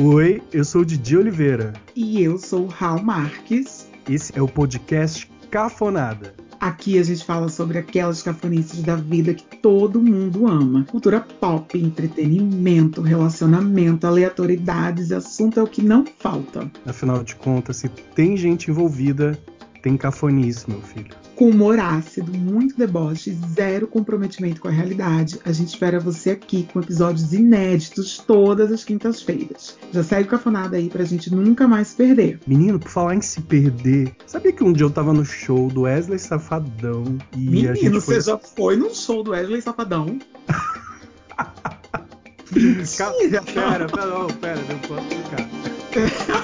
Oi, eu sou o Didi Oliveira. E eu sou o Raul Marques. Esse é o podcast Cafonada. Aqui a gente fala sobre aquelas cafonices da vida que todo mundo ama. Cultura pop, entretenimento, relacionamento, aleatoriedades, assunto é o que não falta. Afinal de contas, se tem gente envolvida, tem cafonice, meu filho. Com humor ácido, muito deboche, zero comprometimento com a realidade, a gente espera você aqui com episódios inéditos todas as quintas-feiras. Já segue o Cafonada aí pra gente nunca mais se perder. Menino, por falar em se perder, sabia que um dia eu tava no show do Wesley Safadão e Menino, a gente foi... você já foi no show do Wesley Safadão? Ca- Pera, pera, não, pera, eu posso explicar.